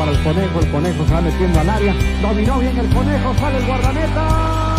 para el conejo, el conejo se va metiendo al área. Dominó bien el conejo, sale el guardameta.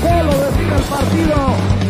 Que solo define el partido.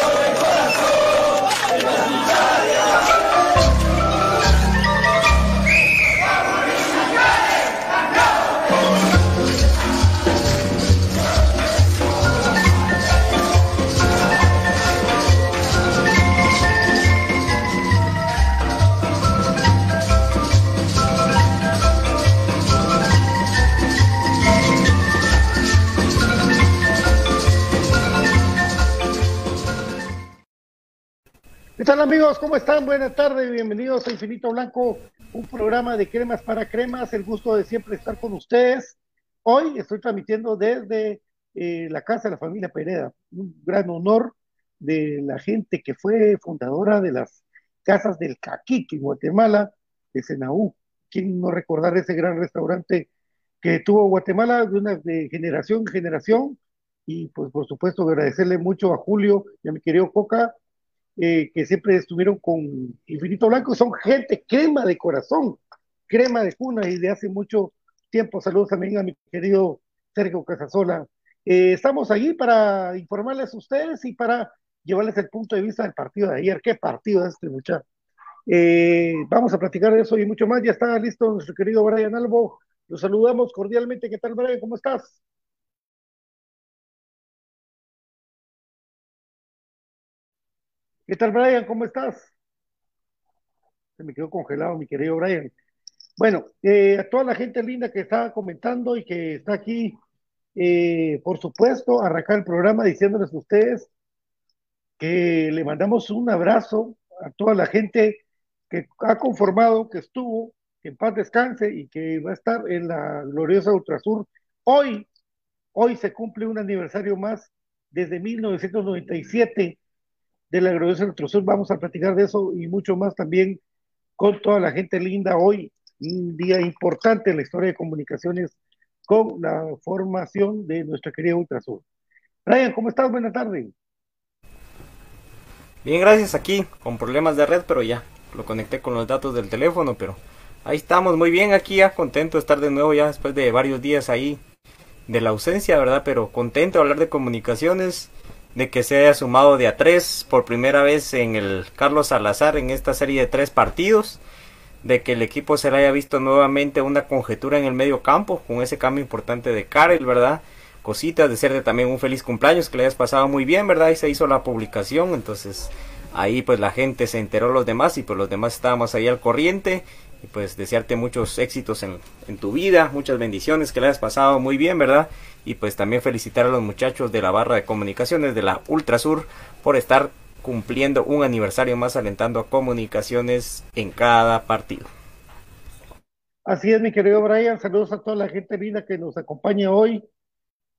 ¿Qué tal amigos? ¿Cómo están? Buenas tardes, bienvenidos a Infinito Blanco, un programa de cremas para cremas, el gusto de siempre estar con ustedes. Hoy estoy transmitiendo desde eh, la casa de la familia Pereda, un gran honor de la gente que fue fundadora de las casas del Caquique en Guatemala, de Senaú. ¿Quién no recordar ese gran restaurante que tuvo Guatemala de una de generación en generación? Y pues por supuesto agradecerle mucho a Julio y a mi querido Coca eh, que siempre estuvieron con Infinito Blanco, son gente crema de corazón, crema de cuna y de hace mucho tiempo. Saludos también a mi querido Sergio Casasola. Eh, estamos ahí para informarles a ustedes y para llevarles el punto de vista del partido de ayer. ¿Qué partido es este, muchacho? Eh, vamos a platicar de eso y mucho más. Ya está listo nuestro querido Brian Albo. Los saludamos cordialmente. ¿Qué tal, Brian? ¿Cómo estás? ¿Qué tal, Brian? ¿Cómo estás? Se me quedó congelado, mi querido Brian. Bueno, eh, a toda la gente linda que está comentando y que está aquí, eh, por supuesto, arrancar el programa diciéndoles a ustedes que le mandamos un abrazo a toda la gente que ha conformado, que estuvo, en paz descanse y que va a estar en la gloriosa Ultrasur. Hoy, hoy se cumple un aniversario más desde 1997 de la gloriosa Ultrasur. Vamos a platicar de eso y mucho más también con toda la gente linda hoy, un día importante en la historia de comunicaciones con la formación de nuestra querida Ultrasur. Brian, ¿cómo estás? Buenas tardes. Bien, gracias aquí, con problemas de red, pero ya lo conecté con los datos del teléfono, pero ahí estamos, muy bien aquí, ya contento de estar de nuevo ya después de varios días ahí de la ausencia, ¿verdad? Pero contento de hablar de comunicaciones, de que se haya sumado de a tres por primera vez en el Carlos Salazar en esta serie de tres partidos, de que el equipo se le haya visto nuevamente una conjetura en el medio campo con ese cambio importante de Karel, ¿verdad? Cositas, desearte también un feliz cumpleaños, que le hayas pasado muy bien, ¿verdad? Y se hizo la publicación, entonces ahí pues la gente se enteró los demás y pues los demás estábamos ahí al corriente y pues desearte muchos éxitos en, en tu vida, muchas bendiciones, que le hayas pasado muy bien, ¿verdad? Y pues también felicitar a los muchachos de la barra de comunicaciones de la Ultrasur por estar cumpliendo un aniversario más alentando a comunicaciones en cada partido. Así es, mi querido Brian. Saludos a toda la gente linda que nos acompaña hoy.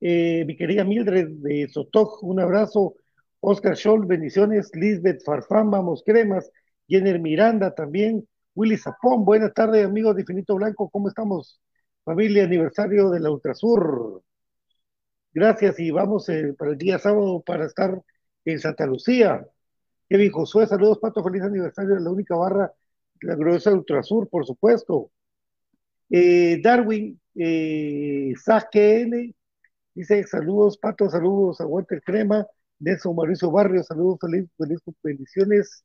Eh, mi querida Mildred de Sotoj, un abrazo. Oscar Scholl, bendiciones. Lisbeth Farfán, vamos cremas. Jenner Miranda también. Willy Zapón, buenas tardes, amigos de Infinito Blanco. ¿Cómo estamos? Familia aniversario de la Ultrasur. Gracias y vamos eh, para el día sábado para estar en Santa Lucía. Kevin Josué, saludos, Pato, feliz aniversario de la única barra la gloriosa Ultrasur, por supuesto. Eh, Darwin, eh, N, dice saludos, Pato, saludos a Walter Crema, Nelson Mauricio Barrio, saludos, feliz, feliz bendiciones,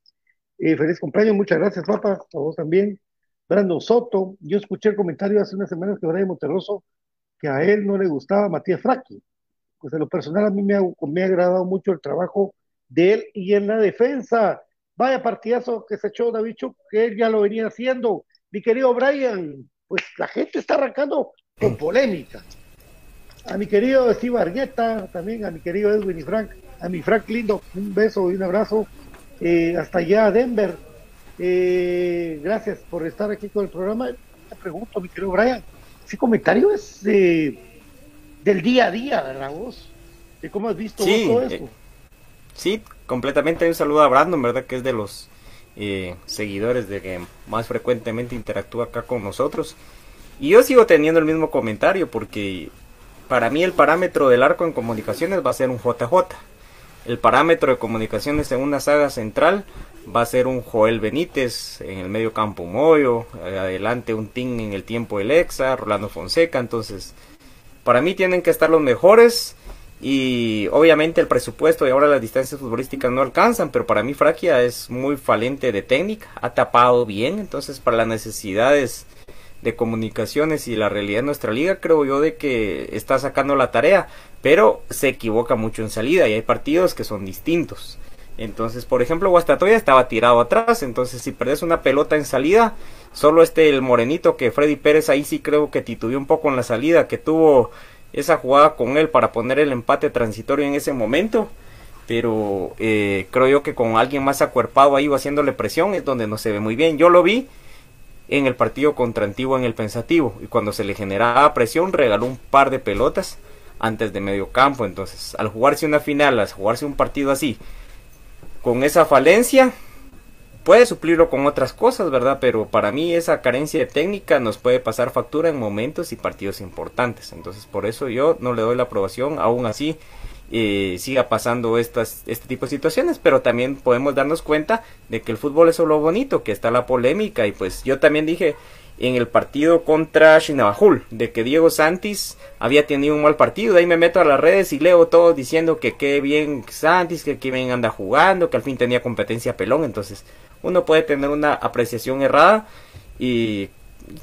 eh, feliz cumpleaños, muchas gracias, papá, a vos también. Brandon Soto, yo escuché el comentario hace unas semanas que Brian Monterroso, que a él no le gustaba Matías Fraqui. Pues en lo personal a mí me ha, me ha agradado mucho el trabajo de él y en la defensa. Vaya partidazo que se echó David Chuck, que él ya lo venía haciendo. Mi querido Brian, pues la gente está arrancando con polémica. A mi querido Steve Argueta, también a mi querido Edwin y Frank, a mi Frank Lindo, un beso y un abrazo. Eh, hasta allá Denver. Eh, gracias por estar aquí con el programa. Te pregunto, mi querido Brian, ese comentario es del día a día, ¿verdad vos? ¿De cómo has visto sí, todo esto? Eh, sí, completamente. Un saludo a Brandon, ¿verdad? Que es de los eh, seguidores de que más frecuentemente interactúa acá con nosotros. Y yo sigo teniendo el mismo comentario porque para mí el parámetro del arco en comunicaciones va a ser un JJ. El parámetro de comunicaciones en una saga central va a ser un Joel Benítez, en el medio campo un Moyo, adelante un Ting en el tiempo del Exa, Rolando Fonseca. Entonces, para mí tienen que estar los mejores y obviamente el presupuesto y ahora las distancias futbolísticas no alcanzan, pero para mí Fraquia es muy falente de técnica, ha tapado bien, entonces para las necesidades de comunicaciones y la realidad de nuestra liga creo yo de que está sacando la tarea, pero se equivoca mucho en salida y hay partidos que son distintos. Entonces, por ejemplo, Guastatoya estaba tirado atrás, entonces si perdes una pelota en salida, solo este el morenito que Freddy Pérez ahí sí creo que titubeó un poco en la salida, que tuvo esa jugada con él para poner el empate transitorio en ese momento. Pero eh, creo yo que con alguien más acuerpado ahí o haciéndole presión es donde no se ve muy bien. Yo lo vi en el partido contra Antiguo en el Pensativo. Y cuando se le generaba presión regaló un par de pelotas antes de medio campo. Entonces al jugarse una final, al jugarse un partido así, con esa falencia, puede suplirlo con otras cosas, ¿verdad? Pero para mí esa carencia de técnica nos puede pasar factura en momentos y partidos importantes. Entonces por eso yo no le doy la aprobación, aún así eh, siga pasando estas, este tipo de situaciones, pero también podemos darnos cuenta de que el fútbol es solo bonito, que está la polémica y pues yo también dije en el partido contra Shinabajul, de que Diego Santis había tenido un mal partido. De ahí me meto a las redes y leo todo diciendo que qué bien Santis, que qué bien anda jugando, que al fin tenía competencia pelón. Entonces, uno puede tener una apreciación errada y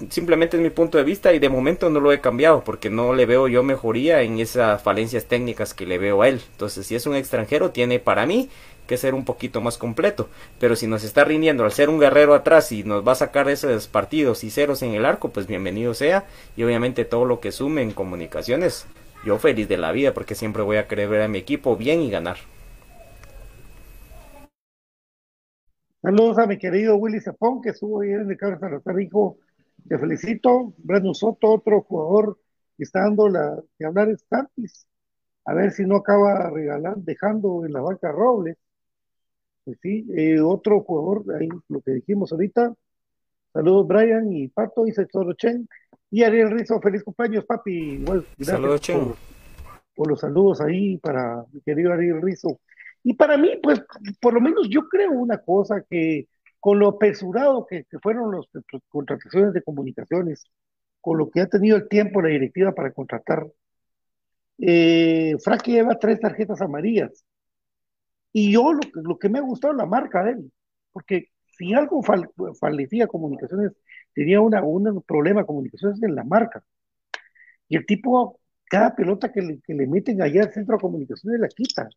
simplemente es mi punto de vista y de momento no lo he cambiado porque no le veo yo mejoría en esas falencias técnicas que le veo a él. Entonces, si es un extranjero, tiene para mí que ser un poquito más completo. Pero si nos está rindiendo al ser un guerrero atrás y nos va a sacar esos partidos y ceros en el arco, pues bienvenido sea. Y obviamente todo lo que sume en comunicaciones, yo feliz de la vida porque siempre voy a querer ver a mi equipo bien y ganar. Saludos a mi querido Willy Zapón, que estuvo ayer en el Cabra Salazar, hijo. Te felicito. Brandon Soto, otro jugador que está dando la que hablar es. A ver si no acaba regalando, dejando en la banca Robles. Pues sí, eh, otro jugador, ahí lo que dijimos ahorita. Saludos, Brian y Pato, y Sector Chen. Y Ariel Rizo, feliz cumpleaños, papi. Gracias Saludos, Chen. por, por los saludos ahí para mi querido Ariel Rizo. Y para mí, pues, por lo menos yo creo una cosa que con lo apresurado que, que fueron las contrataciones de comunicaciones, con lo que ha tenido el tiempo la directiva para contratar, eh, Frankie lleva tres tarjetas amarillas. Y yo lo, lo que me ha gustado es la marca de él, porque si algo fal, fallecía comunicaciones tenía una, un problema de comunicaciones en la marca. Y el tipo, cada pelota que le, que le meten allá al centro de comunicaciones la quita.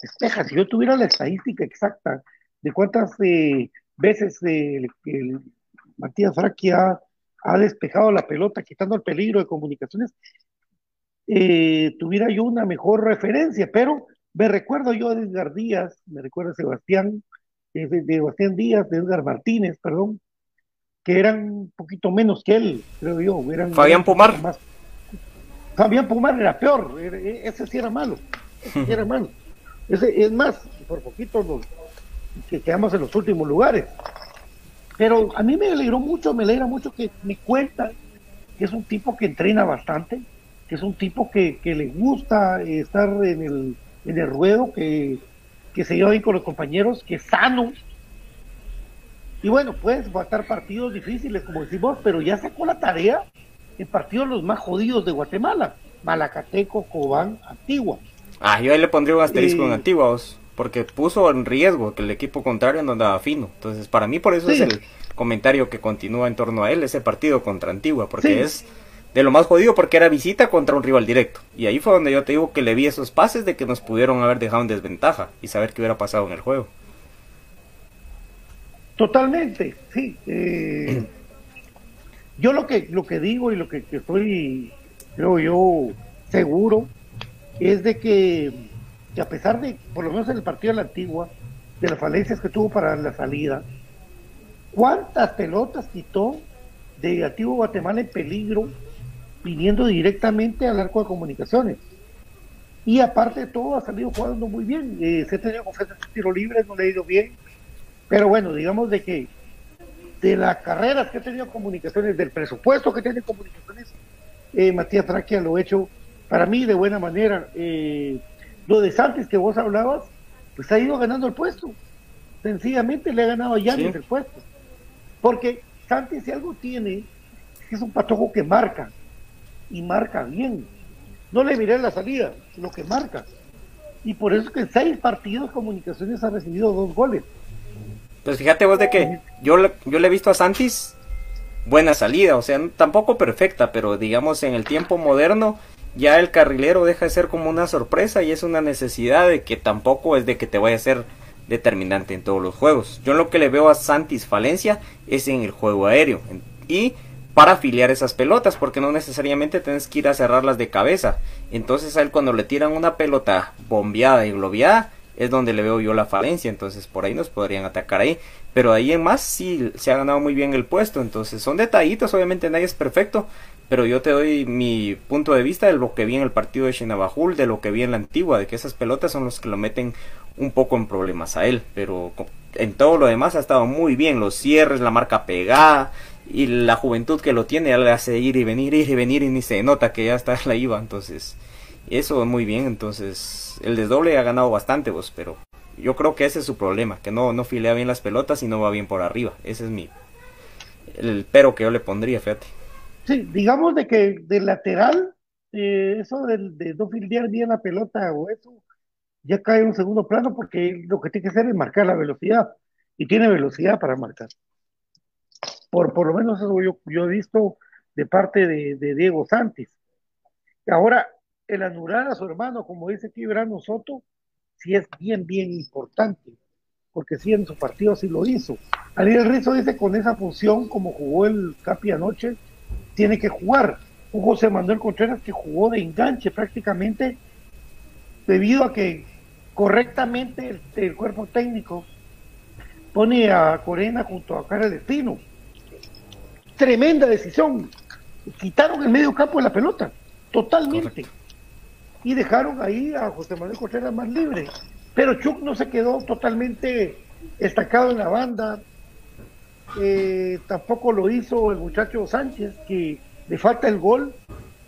Despeja. Si yo tuviera la estadística exacta de cuántas eh, veces eh, el, Matías Fraqui ha, ha, despejado la pelota, quitando el peligro de comunicaciones, eh, tuviera yo una mejor referencia, pero me recuerdo yo de Edgar Díaz, me recuerdo a Sebastián, de, de Sebastián Díaz, de Edgar Martínez, perdón, que eran un poquito menos que él, creo yo. Eran, Fabián Pomar. Más, Fabián Pomar era peor, ese sí era malo, ese sí era malo. Ese, es más, por poquito nos, que quedamos en los últimos lugares. Pero a mí me alegró mucho, me alegra mucho que me cuentan que es un tipo que entrena bastante, que es un tipo que, que le gusta estar en el, en el ruedo, que, que se lleva bien con los compañeros, que es sano. Y bueno, puedes faltar partidos difíciles, como decimos, pero ya sacó la tarea en partidos los más jodidos de Guatemala. Malacateco, Cobán, Antigua. Ah, yo ahí le pondría un asterisco en Antigua, porque puso en riesgo que el equipo contrario no andaba fino. Entonces, para mí, por eso es el comentario que continúa en torno a él, ese partido contra Antigua, porque es de lo más jodido porque era visita contra un rival directo. Y ahí fue donde yo te digo que le vi esos pases de que nos pudieron haber dejado en desventaja y saber qué hubiera pasado en el juego. Totalmente, sí. Eh, yo lo que, lo que digo y lo que, estoy, creo yo, seguro, es de que, que, a pesar de, por lo menos en el partido de la antigua, de las falencias que tuvo para la salida, ¿cuántas pelotas quitó de Antiguo Guatemala en peligro viniendo directamente al arco de comunicaciones? Y aparte de todo, ha salido jugando muy bien. Eh, se ha tenido confianza en tiro libre, no le ha ido bien. Pero bueno, digamos de que de las carreras que ha tenido comunicaciones, del presupuesto que tiene comunicaciones, eh, Matías Traquia lo ha hecho para mí de buena manera. Eh, lo de Santos que vos hablabas, pues ha ido ganando el puesto. Sencillamente le ha ganado a Yanis el puesto. Porque Santos si algo tiene, es un patojo que marca. Y marca bien. No le miré la salida, lo que marca. Y por eso es que en seis partidos Comunicaciones ha recibido dos goles. Pues fíjate vos de que yo, yo le he visto a Santis buena salida, o sea, tampoco perfecta, pero digamos en el tiempo moderno ya el carrilero deja de ser como una sorpresa y es una necesidad de que tampoco es de que te vaya a ser determinante en todos los juegos. Yo lo que le veo a Santis falencia es en el juego aéreo y para afiliar esas pelotas, porque no necesariamente tienes que ir a cerrarlas de cabeza. Entonces a él cuando le tiran una pelota bombeada y globeada, es donde le veo yo la falencia, entonces por ahí nos podrían atacar ahí, pero ahí en más sí se ha ganado muy bien el puesto, entonces son detallitos, obviamente nadie es perfecto, pero yo te doy mi punto de vista de lo que vi en el partido de Shinabajul, de lo que vi en la antigua, de que esas pelotas son los que lo meten un poco en problemas a él, pero en todo lo demás ha estado muy bien, los cierres, la marca pegada y la juventud que lo tiene, le hace ir y venir, ir y venir y ni se nota que ya está la IVA, entonces eso muy bien, entonces el desdoble ha ganado bastante vos, pero yo creo que ese es su problema, que no, no filea bien las pelotas y no va bien por arriba. Ese es mi el pero que yo le pondría, fíjate. Sí, digamos de que de lateral, eh, eso de, de, no fildear bien la pelota o eso, ya cae en un segundo plano porque lo que tiene que hacer es marcar la velocidad y tiene velocidad para marcar. Por, por lo menos eso yo, yo he visto de parte de, Diego Santis. Ahora, el anular a su hermano, como dice aquí Verano Soto, sí es bien, bien importante, porque sí en su partido sí lo hizo. Ariel Rizzo dice con esa función, como jugó el Capi anoche, tiene que jugar. Un José Manuel Contreras que jugó de enganche prácticamente, debido a que correctamente el, cuerpo técnico pone a Corena junto a Carlos Destino. Tremenda decisión. Quitaron el medio campo de la pelota, totalmente y dejaron ahí a José Manuel Contreras más libre. Pero Chuck no se quedó totalmente estancado en la banda. Eh, tampoco lo hizo el muchacho Sánchez, que le falta el gol,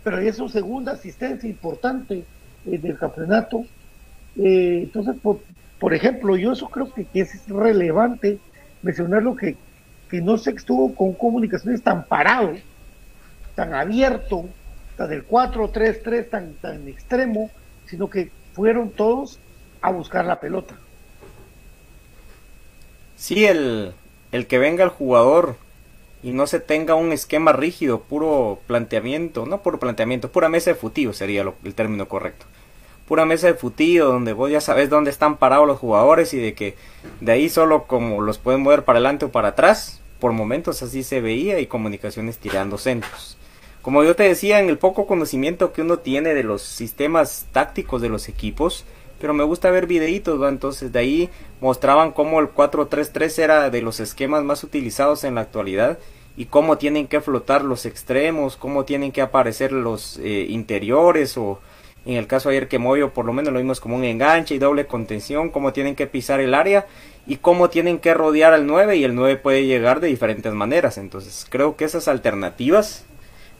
pero es su segunda asistencia importante en el campeonato. Eh, entonces, por, ejemplo, yo eso creo que, es relevante mencionarlo que, que no se estuvo con comunicaciones tan parado, tan abierto, del 4-3-3 tan, tan extremo, sino que fueron todos a buscar la pelota. Sí, el, el que venga el jugador y no se tenga un esquema rígido, puro planteamiento, no puro planteamiento, pura mesa de futivo sería el término correcto. Pura mesa de futivo donde vos ya sabes dónde están parados los jugadores y de que de ahí solo como los pueden mover para adelante o para atrás, por momentos así se veía y comunicaciones tirando centros. Como yo te decía, en el poco conocimiento que uno tiene de los sistemas tácticos de los equipos, pero me gusta ver videitos, entonces de ahí mostraban cómo el 4-3-3 era de los esquemas más utilizados en la actualidad y cómo tienen que flotar los extremos, cómo tienen que aparecer los eh, interiores o en el caso ayer que Moyo por lo menos lo vimos como un enganche y doble contención, cómo tienen que pisar el área y cómo tienen que rodear al 9 y el 9 puede llegar de diferentes maneras. Entonces creo que esas alternativas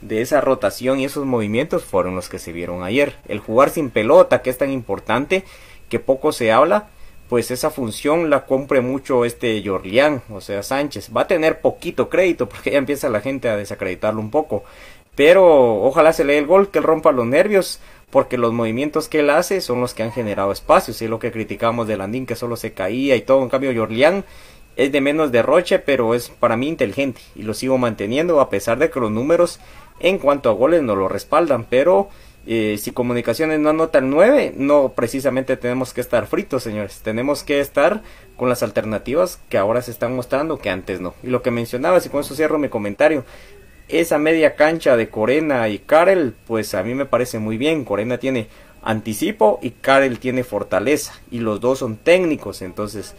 de esa rotación y esos movimientos fueron los que se vieron ayer. El jugar sin pelota, que es tan importante, que poco se habla, pues esa función la compre mucho este Jorlián, o sea, Sánchez. Va a tener poquito crédito porque ya empieza la gente a desacreditarlo un poco. Pero ojalá se le el gol, que él rompa los nervios, porque los movimientos que él hace son los que han generado espacios. Y lo que criticamos de Landín, que solo se caía y todo. En cambio, Jorlián es de menos derroche, pero es para mí inteligente. Y lo sigo manteniendo, a pesar de que los números en cuanto a goles no lo respaldan. Pero eh, si Comunicaciones no anota el 9, no precisamente tenemos que estar fritos, señores. Tenemos que estar con las alternativas que ahora se están mostrando que antes no. Y lo que mencionaba, y con eso cierro mi comentario, esa media cancha de Corena y Karel, pues a mí me parece muy bien. Corena tiene anticipo y Karel tiene fortaleza. Y los dos son técnicos, entonces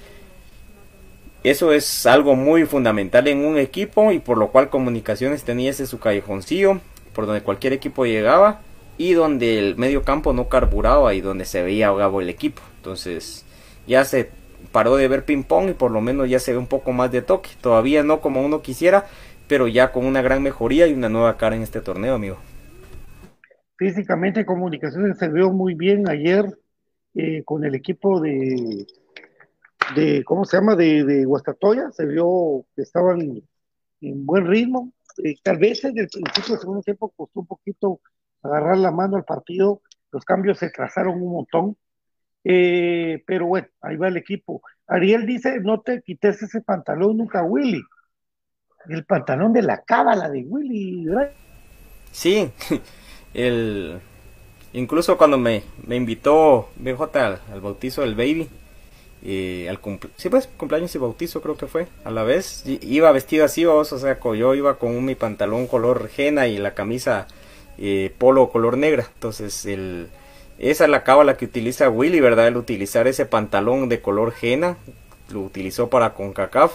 eso es algo muy fundamental en un equipo y por lo cual Comunicaciones tenía ese su callejoncillo por donde cualquier equipo llegaba y donde el medio campo no carburaba y donde se veía ahogado el equipo. Entonces ya se paró de ver ping pong y por lo menos ya se ve un poco más de toque. Todavía no como uno quisiera, pero ya con una gran mejoría y una nueva cara en este torneo, amigo. Físicamente Comunicaciones se vio muy bien ayer eh, con el equipo de, de, ¿cómo se llama? De, de Guastatoya. Se vio que estaban en buen ritmo. Eh, tal vez en el principio del segundo tiempo costó un poquito agarrar la mano al partido, los cambios se trazaron un montón, eh, pero bueno, ahí va el equipo. Ariel dice, no te quites ese pantalón nunca, Willy. El pantalón de la cábala de Willy. Sí, el... incluso cuando me, me invitó BJ al, al bautizo del baby, eh, al cumple sí pues cumpleaños y bautizo creo que fue a la vez iba vestido así vos o sea yo iba con mi pantalón color jena y la camisa eh, polo color negra. Entonces, el, esa es la cábala que utiliza Willy, ¿verdad? El utilizar ese pantalón de color jena, lo utilizó para CONCACAF.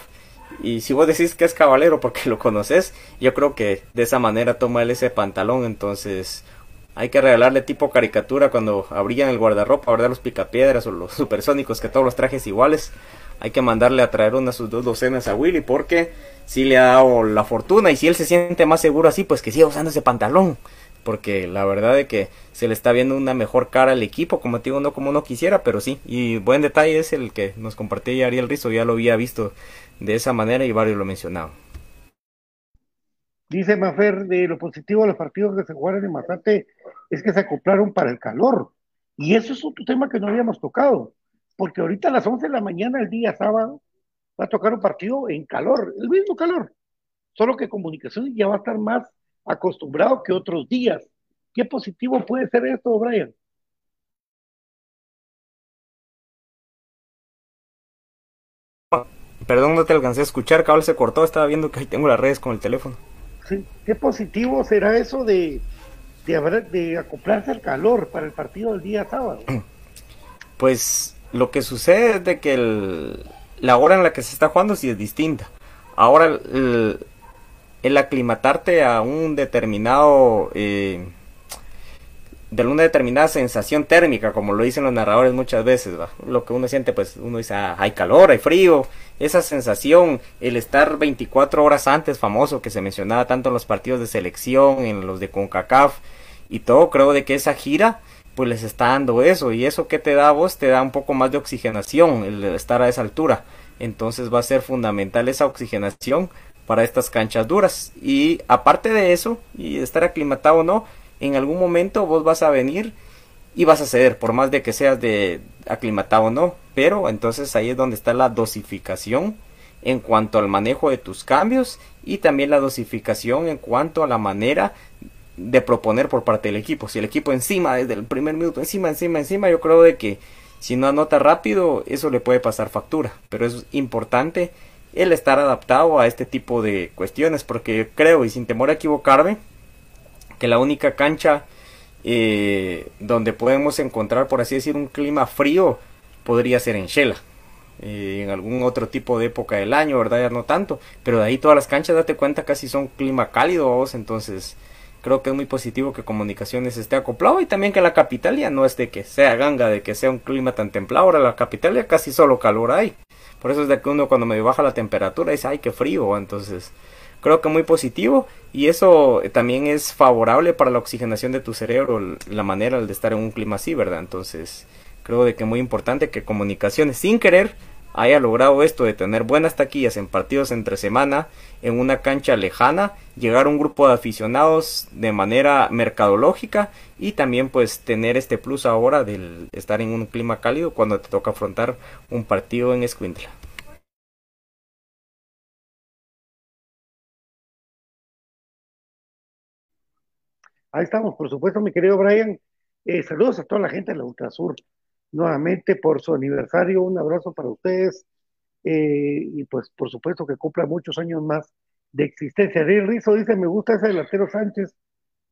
Y si vos decís que es caballero porque lo conoces, yo creo que de esa manera toma él ese pantalón. Entonces, hay que regalarle tipo caricatura cuando abrían el guardarropa, ¿verdad? Los picapiedras o los supersónicos, que todos los trajes iguales. Hay que mandarle a traer unas sus dos docenas a Willy porque si le ha dado la fortuna y si él se siente más seguro así, pues que siga usando ese pantalón porque la verdad es que se le está viendo una mejor cara al equipo, como te digo, no como uno quisiera, pero sí, y buen detalle es el que nos compartía Ariel Rizo, ya lo había visto de esa manera y varios lo mencionaban. Dice Mafer, de lo positivo de los partidos que se jugaron en Mazate es que se acoplaron para el calor, y eso es otro tema que no habíamos tocado, porque ahorita a las 11 de la mañana, el día sábado, va a tocar un partido en calor, el mismo calor, solo que comunicación ya va a estar más acostumbrado que otros días. ¿Qué positivo puede ser esto, Brian? Perdón, no te alcancé a escuchar, cabal se cortó, estaba viendo que ahí tengo las redes con el teléfono. Sí, ¿qué positivo será eso de, de, de acoplarse al calor para el partido del día sábado? Pues lo que sucede es de que el, la hora en la que se está jugando sí es distinta. Ahora el, el aclimatarte a un determinado eh, de una determinada sensación térmica, como lo dicen los narradores muchas veces, lo que uno siente, pues uno dice, ah, hay calor, hay frío, esa sensación, el estar 24 horas antes, famoso, que se mencionaba tanto en los partidos de selección, en los de CONCACAF y todo, creo de que esa gira, pues les está dando eso, y eso que te da a vos, te da un poco más de oxigenación, el estar a esa altura, entonces va a ser fundamental esa oxigenación para estas canchas duras. Y aparte de eso, y estar aclimatado o no, en algún momento vos vas a venir y vas a ceder, por más de que seas de aclimatado o no. Pero entonces ahí es donde está la dosificación en cuanto al manejo de tus cambios y también la dosificación en cuanto a la manera de proponer por parte del equipo. Si el equipo encima, desde el primer minuto, encima, encima, encima, yo creo de que si no anota rápido, eso le puede pasar factura. Pero es importante el estar adaptado a este tipo de cuestiones, porque creo, y sin temor a equivocarme, que la única cancha eh, donde podemos encontrar, por así decir, un clima frío podría ser en Shela. Eh, en algún otro tipo de época del año, ¿verdad? Ya no tanto. Pero de ahí todas las canchas, date cuenta, casi son clima cálido. Entonces, creo que es muy positivo que Comunicaciones esté acoplado y también que la capital ya no es de que sea ganga, de que sea un clima tan templado. Ahora la capital ya casi solo calor hay. Por eso es de que uno cuando me baja la temperatura dice, ay, qué frío. Entonces, creo que muy positivo y eso también es favorable para la oxigenación de tu cerebro, la manera de estar en un clima así, ¿verdad? Entonces, creo de que muy importante que Comunicaciones, sin querer, haya logrado esto de tener buenas taquillas en partidos entre semana en una cancha lejana, llegar a un grupo de aficionados de manera mercadológica y también pues tener este plus ahora del estar en un clima cálido cuando te toca afrontar un partido en Escuintla. Ahí estamos, por supuesto, mi querido Brian. Eh, saludos a toda la gente de la Ultrasur nuevamente por su aniversario. Un abrazo para ustedes eh, y pues por supuesto que cumpla muchos años más de existencia. Ariel Rizo dice, me gusta ese delantero Sánchez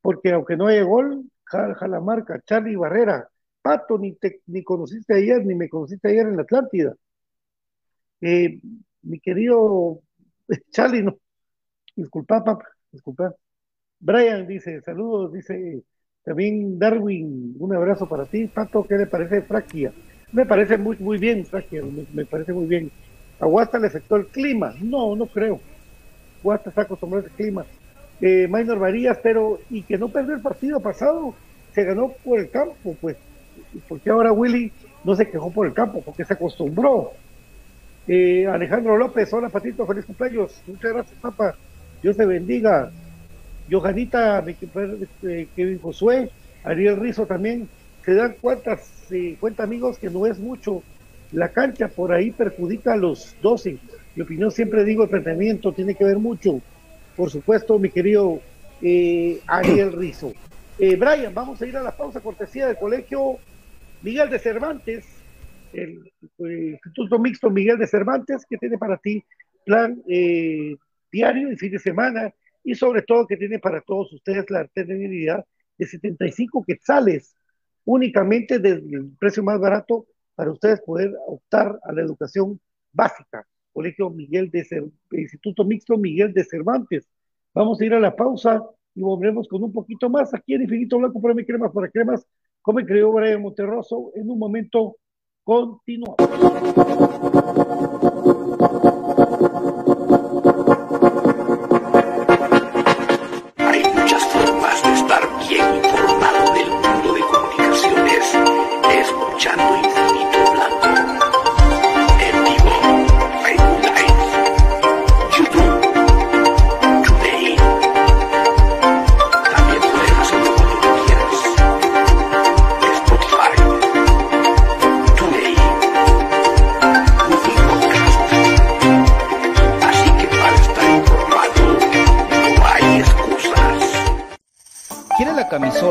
porque aunque no haya gol, jala, la marca. Charlie Barrera, Pato, ni, te, ni conociste ayer, ni me conociste ayer en la Atlántida. Eh, mi querido Charlie, no, disculpa, papá, disculpa. Brian dice, saludos, dice también Darwin, un abrazo para ti. Pato, ¿qué le parece Fraquia? Me parece muy, muy bien, Fraquia, me, parece muy bien. ¿A Guasta le afectó el clima? No, no creo. Guasta está acostumbrado al clima. Eh, Minor Varías, pero, y que no perdió el partido pasado, se ganó por el campo, pues. Porque ahora Willy no se quejó por el campo, porque se acostumbró. Eh, Alejandro López, hola Patito, feliz cumpleaños. Muchas gracias, papá. Dios te bendiga. Johanita, este, Kevin Josué, Ariel Rizo también, se dan cuentas, eh, cuenta amigos que no es mucho. La cancha por ahí perjudica a los 12. Mi opinión siempre digo, el tratamiento tiene que ver mucho. Por supuesto, mi querido eh, Ariel Rizo. Eh, Brian, vamos a ir a la pausa cortesía del colegio Miguel de Cervantes, el, Instituto Mixto Miguel de Cervantes, que tiene para ti plan diario y fin de semana y sobre todo que tiene para todos ustedes la alternativa de 75 quetzales, únicamente del precio más barato para ustedes poder optar a la educación básica. Colegio Miguel de Instituto Mixto Miguel de Cervantes. Vamos a ir a la pausa y volvemos con un poquito más aquí en Infinito Blanco para mi cremas para cremas, como creyó Brian Monterroso. En un momento continuamos. escuchando infinito.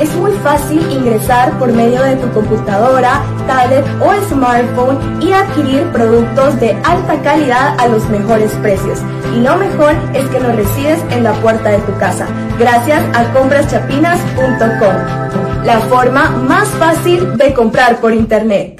Es muy fácil ingresar por medio de tu computadora, tablet o smartphone y adquirir productos de alta calidad a los mejores precios. Y lo mejor es que los recibes en la puerta de tu casa, gracias a compraschapinas.com. la forma más fácil de comprar por internet.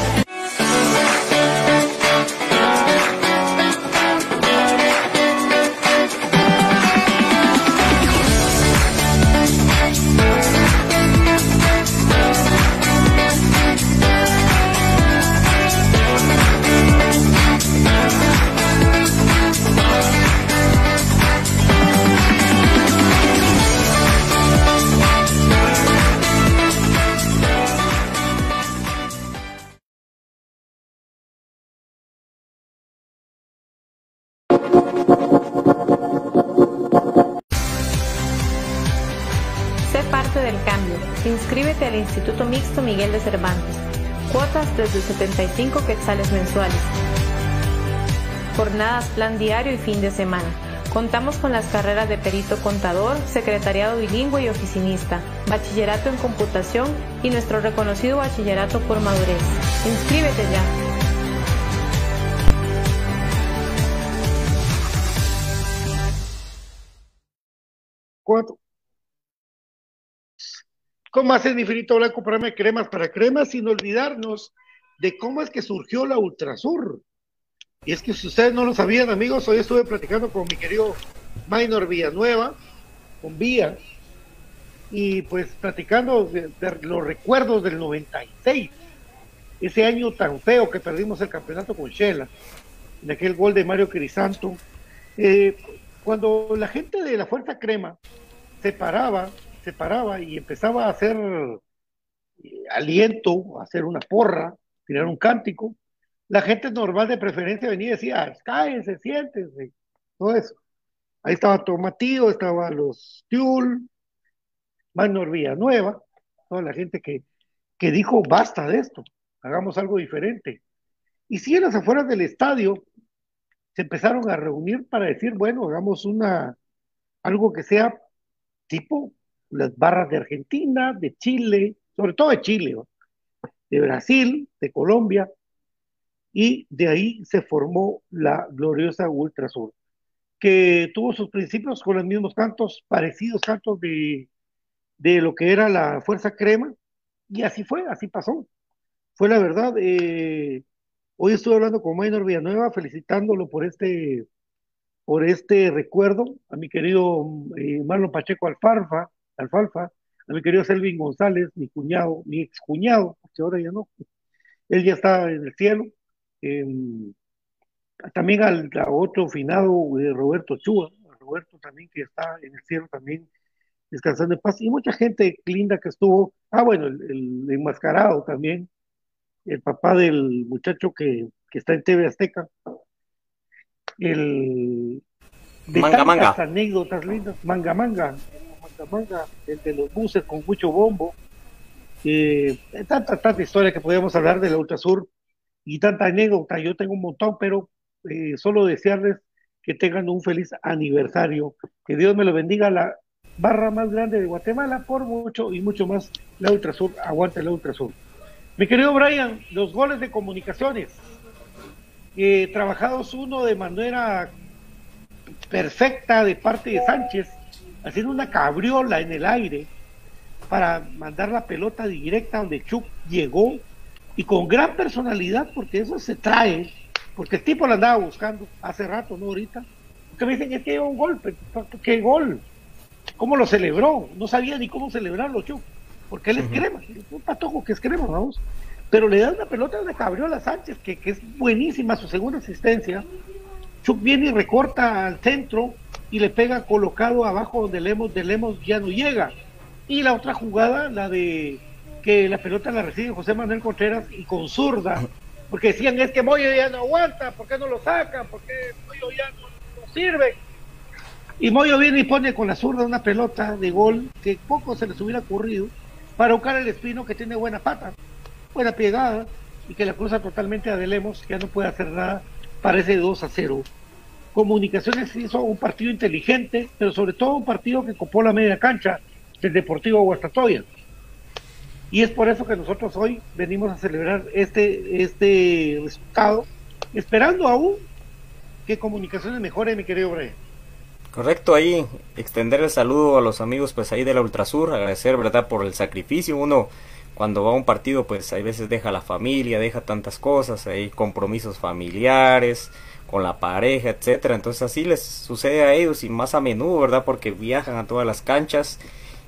75 quetzales mensuales. Jornadas, plan diario y fin de semana. Contamos con las carreras de perito contador, secretariado bilingüe y oficinista, bachillerato en computación y nuestro reconocido bachillerato por madurez. Inscríbete ya. Cuatro. ¿Cómo hacer mi finito blanco de cremas para cremas sin olvidarnos de cómo es que surgió la Ultrasur? Y es que si ustedes no lo sabían, amigos, hoy estuve platicando con mi querido Minor Villanueva, con Vía, y pues platicando de, los recuerdos del 96, ese año tan feo que perdimos el campeonato con Shela, en aquel gol de Mario Crisanto. Eh, cuando la gente de la Fuerza Crema se paraba, se paraba y empezaba a hacer eh, aliento, a hacer una porra, tirar un cántico, la gente normal de preferencia venía y decía, cállense, siéntense, todo eso. Ahí estaba Tomatío, estaban los Tiul, Maynor Villanueva, toda la gente que, que dijo, basta de esto, hagamos algo diferente. Y si en las afueras del estadio se empezaron a reunir para decir, bueno, hagamos una, algo que sea tipo las barras de Argentina, de Chile, sobre todo de Chile, ¿no? De Brasil, de Colombia, y de ahí se formó la gloriosa Ultrasur, que tuvo sus principios con los mismos cantos, parecidos cantos de, de lo que era la Fuerza Crema, y así fue, así pasó. Fue la verdad. Eh, hoy estuve hablando con Maynor Villanueva, felicitándolo por este, por este recuerdo, a mi querido eh, Marlon Pacheco Alfalfa, Alfalfa, a mi querido Selvin González, mi cuñado, mi ex cuñado, porque ahora ya no, él ya está en el cielo. Eh, también al a otro finado eh, Roberto Chua, Roberto también que está en el cielo también descansando en paz, y mucha gente linda que estuvo, ah bueno, el, el enmascarado también, el papá del muchacho que, que está en TV Azteca, el de Manga, tantas manga. anécdotas lindas, manga manga, manga manga, el de los buses con mucho bombo, eh, tanta, tanta historia que podíamos hablar de la Ultrasur y tanta anécdota, yo tengo un montón, pero eh, solo desearles que tengan un feliz aniversario, que Dios me lo bendiga, la barra más grande de Guatemala, por mucho y mucho más, la Ultrasur, aguante la Ultrasur. Mi querido Brian, los goles de comunicaciones, eh, trabajados uno de manera perfecta de parte de Sánchez, haciendo una cabriola en el aire para mandar la pelota directa donde Chuck llegó y con gran personalidad, porque eso se trae, porque el tipo lo andaba buscando hace rato, no ahorita. Porque me dicen, es que un golpe, ¿qué gol? ¿Cómo lo celebró? No sabía ni cómo celebrarlo, Chuck, porque él es crema, un patojo que es crema, vamos. Pero le da una pelota de Cabriola Sánchez, que, que es buenísima su segunda asistencia. Chuck viene y recorta al centro y le pega colocado abajo donde Lemos, de Lemos ya no llega. Y la otra jugada, la de que la pelota la recibe José Manuel Contreras y con zurda, porque decían es que Moyo ya no aguanta, ¿por qué no lo saca? ¿Por qué Moyo ya no, sirve? Y Moyo viene y pone con la zurda una pelota de gol que poco se les hubiera ocurrido para buscar el espino que tiene buena pata, buena pegada y que la cruza totalmente a Delemos, que ya no puede hacer nada para ese 2 a 0. Comunicaciones hizo un partido inteligente, pero sobre todo un partido que copó la media cancha del Deportivo Guastatoya. Y es por eso que nosotros hoy venimos a celebrar este, este resultado, esperando aún que Comunicaciones mejore, mi querido Brian. Correcto, ahí extender el saludo a los amigos pues ahí de la Ultrasur, agradecer verdad por el sacrificio, uno cuando va a un partido pues hay veces deja la familia, deja tantas cosas, hay compromisos familiares, con la pareja, etcétera. Entonces así les sucede a ellos y más a menudo, ¿verdad? Porque viajan a todas las canchas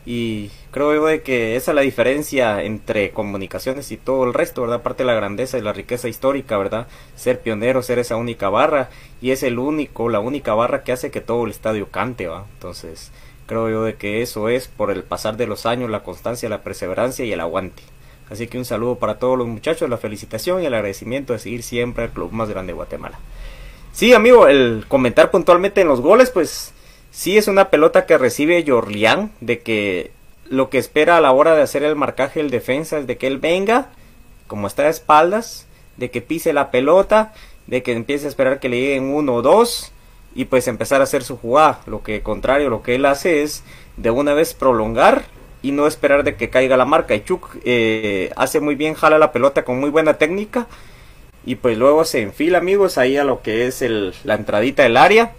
y creo yo de que esa es la diferencia entre comunicaciones y todo el resto, ¿verdad? Aparte de la grandeza y la riqueza histórica, ¿verdad? Ser pionero, ser esa única barra y es el único, la única barra que hace que todo el estadio cante, ¿va? Entonces creo yo de que eso es por el pasar de los años, la constancia, la perseverancia y el aguante. Así que un saludo para todos los muchachos, la felicitación y el agradecimiento de seguir siempre al club más grande de Guatemala. Sí, amigo, el comentar puntualmente en los goles, pues sí es una pelota que recibe Jorlián, de que lo que espera a la hora de hacer el marcaje el defensa es de que él venga, como está de espaldas, de que pise la pelota, de que empiece a esperar que le lleguen uno o dos y pues empezar a hacer su jugada. Lo que contrario, lo que él hace es de una vez prolongar y no esperar de que caiga la marca. Y Chuk eh, hace muy bien, jala la pelota con muy buena técnica y pues luego se enfila amigos ahí a lo que es el, la entradita del área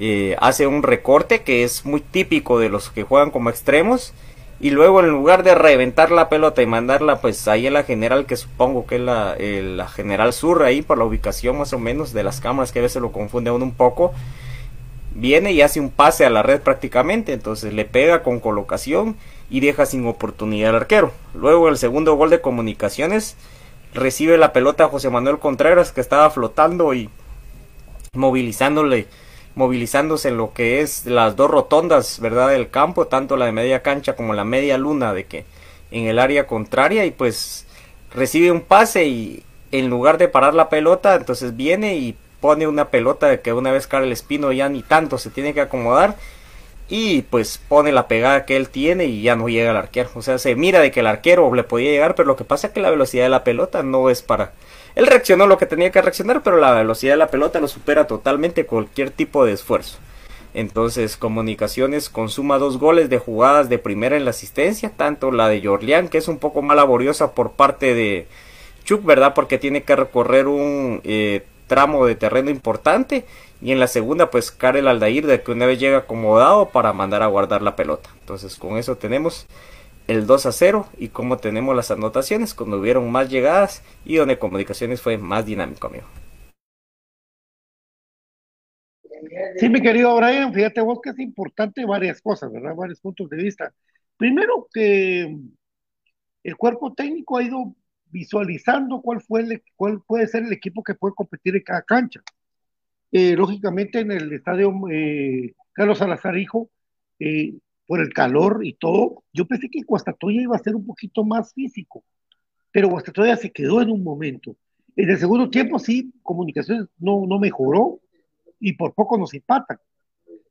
eh, hace un recorte que es muy típico de los que juegan como extremos y luego en lugar de reventar la pelota y mandarla pues ahí a la general que supongo que es la, la general sur ahí por la ubicación más o menos de las cámaras que a veces lo confunde uno un poco viene y hace un pase a la red prácticamente. Entonces le pega con colocación y deja sin oportunidad al arquero. Luego el segundo gol de comunicaciones recibe la pelota José Manuel Contreras que estaba flotando y movilizándole movilizándose en lo que es las dos rotondas, ¿verdad? del campo, tanto la de media cancha como la media luna de que en el área contraria y pues recibe un pase y en lugar de parar la pelota, entonces viene y pone una pelota de que una vez cae el espino ya ni tanto se tiene que acomodar y pues pone la pegada que él tiene y ya no llega al arquero. O sea, se mira de que el arquero le podía llegar, pero lo que pasa es que la velocidad de la pelota no es para... Él reaccionó lo que tenía que reaccionar, pero la velocidad de la pelota lo supera totalmente cualquier tipo de esfuerzo. Entonces, Comunicaciones consuma dos goles de jugadas de primera en la asistencia, tanto la de Jorlián, que es un poco más laboriosa por parte de Chuk, ¿verdad? Porque tiene que recorrer un eh, tramo de terreno importante, y en la segunda, pues Karel Aldair, de que una vez llega acomodado para mandar a guardar la pelota. Entonces, con eso tenemos el 2 a 0 y como tenemos las anotaciones, cuando hubieron más llegadas y donde comunicaciones fue más dinámico, amigo. Sí, mi querido Brian, fíjate vos que es importante varias cosas, ¿verdad? Varios puntos de vista. Primero, que el cuerpo técnico ha ido visualizando cuál, fue cuál puede ser el equipo que puede competir en cada cancha. Eh, lógicamente en el estadio eh, Carlos Salazar Hijo, eh, por el calor y todo, yo pensé que Guastatoya iba a ser un poquito más físico, pero Guastatoya se quedó en un momento. En el segundo tiempo sí, comunicaciones no, no mejoró y por poco nos empatan.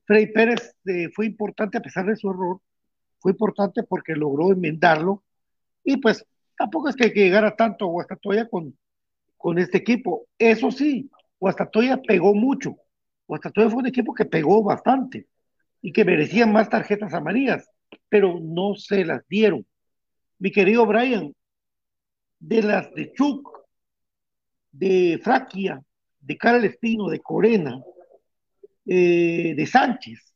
Freddy Pérez fue importante a pesar de su error, fue importante porque logró enmendarlo y pues tampoco es que, que llegara tanto Guastatoya con, con este equipo. Eso sí, Guastatoya pegó mucho. Guastatoya fue un equipo que pegó bastante y que merecía más tarjetas amarillas, pero no se las dieron. Mi querido Brian, de las de Chuck, de Fraquia, de Carl Espino, de Corena, eh, de Sánchez,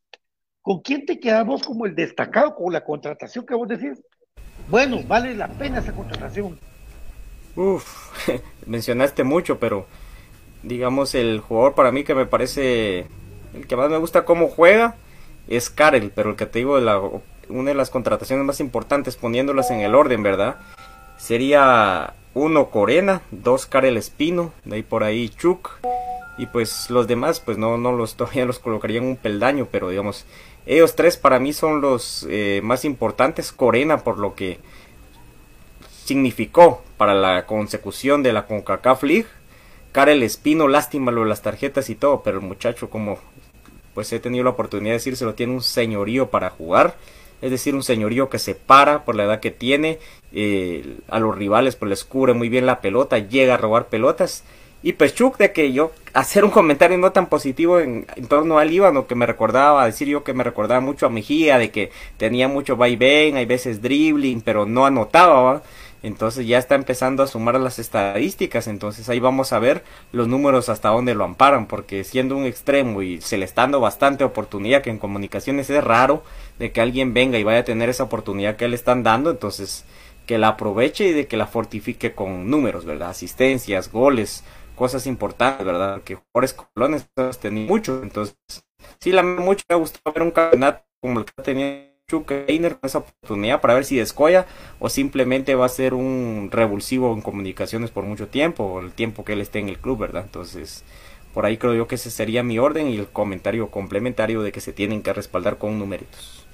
¿con quién te quedamos como el destacado con la contratación que vos decís? Bueno, vale la pena esa contratación. Uf, mencionaste mucho, pero digamos el jugador para mí que me parece el que más me gusta cómo juega es Karel, pero el que te digo la, una de las contrataciones más importantes poniéndolas en el orden, ¿verdad? Sería uno Corena, dos Karel Espino, de ahí por ahí Chuk y pues los demás pues no no los todavía los colocaría en un peldaño, pero digamos ellos tres para mí son los eh, más importantes. Corena por lo que significó para la consecución de la CONCACAF League. Karel Espino, lástima lo de las tarjetas y todo, pero el muchacho como pues he tenido la oportunidad de decírselo, tiene un señorío para jugar. Es decir, un señorío que se para por la edad que tiene, eh, a los rivales pues les cubre muy bien la pelota, llega a robar pelotas y pues Chuck, de que yo hacer un comentario no tan positivo en, torno al Líbano, que me recordaba, decir yo que me recordaba mucho a Mejía, de que tenía mucho vaivén, hay veces dribbling, pero no anotaba, entonces ya está empezando a sumar las estadísticas, entonces ahí vamos a ver los números hasta dónde lo amparan, porque siendo un extremo y se le está dando bastante oportunidad, que en comunicaciones es raro de que alguien venga y vaya a tener esa oportunidad que le están dando, entonces que la aproveche y de que la fortifique con números, ¿verdad? Asistencias, goles, cosas importantes, ¿verdad? Que jugadores colones tenido mucho, entonces sí, la mucho me ha ver un campeonato como el que tenía Chuck Einer con esa oportunidad para ver si descoya o simplemente va a ser un revulsivo en comunicaciones por mucho tiempo, o el tiempo que él esté en el club, ¿verdad? Entonces, por ahí creo yo que ese sería mi orden y el comentario complementario de que se tienen que respaldar con numeritos.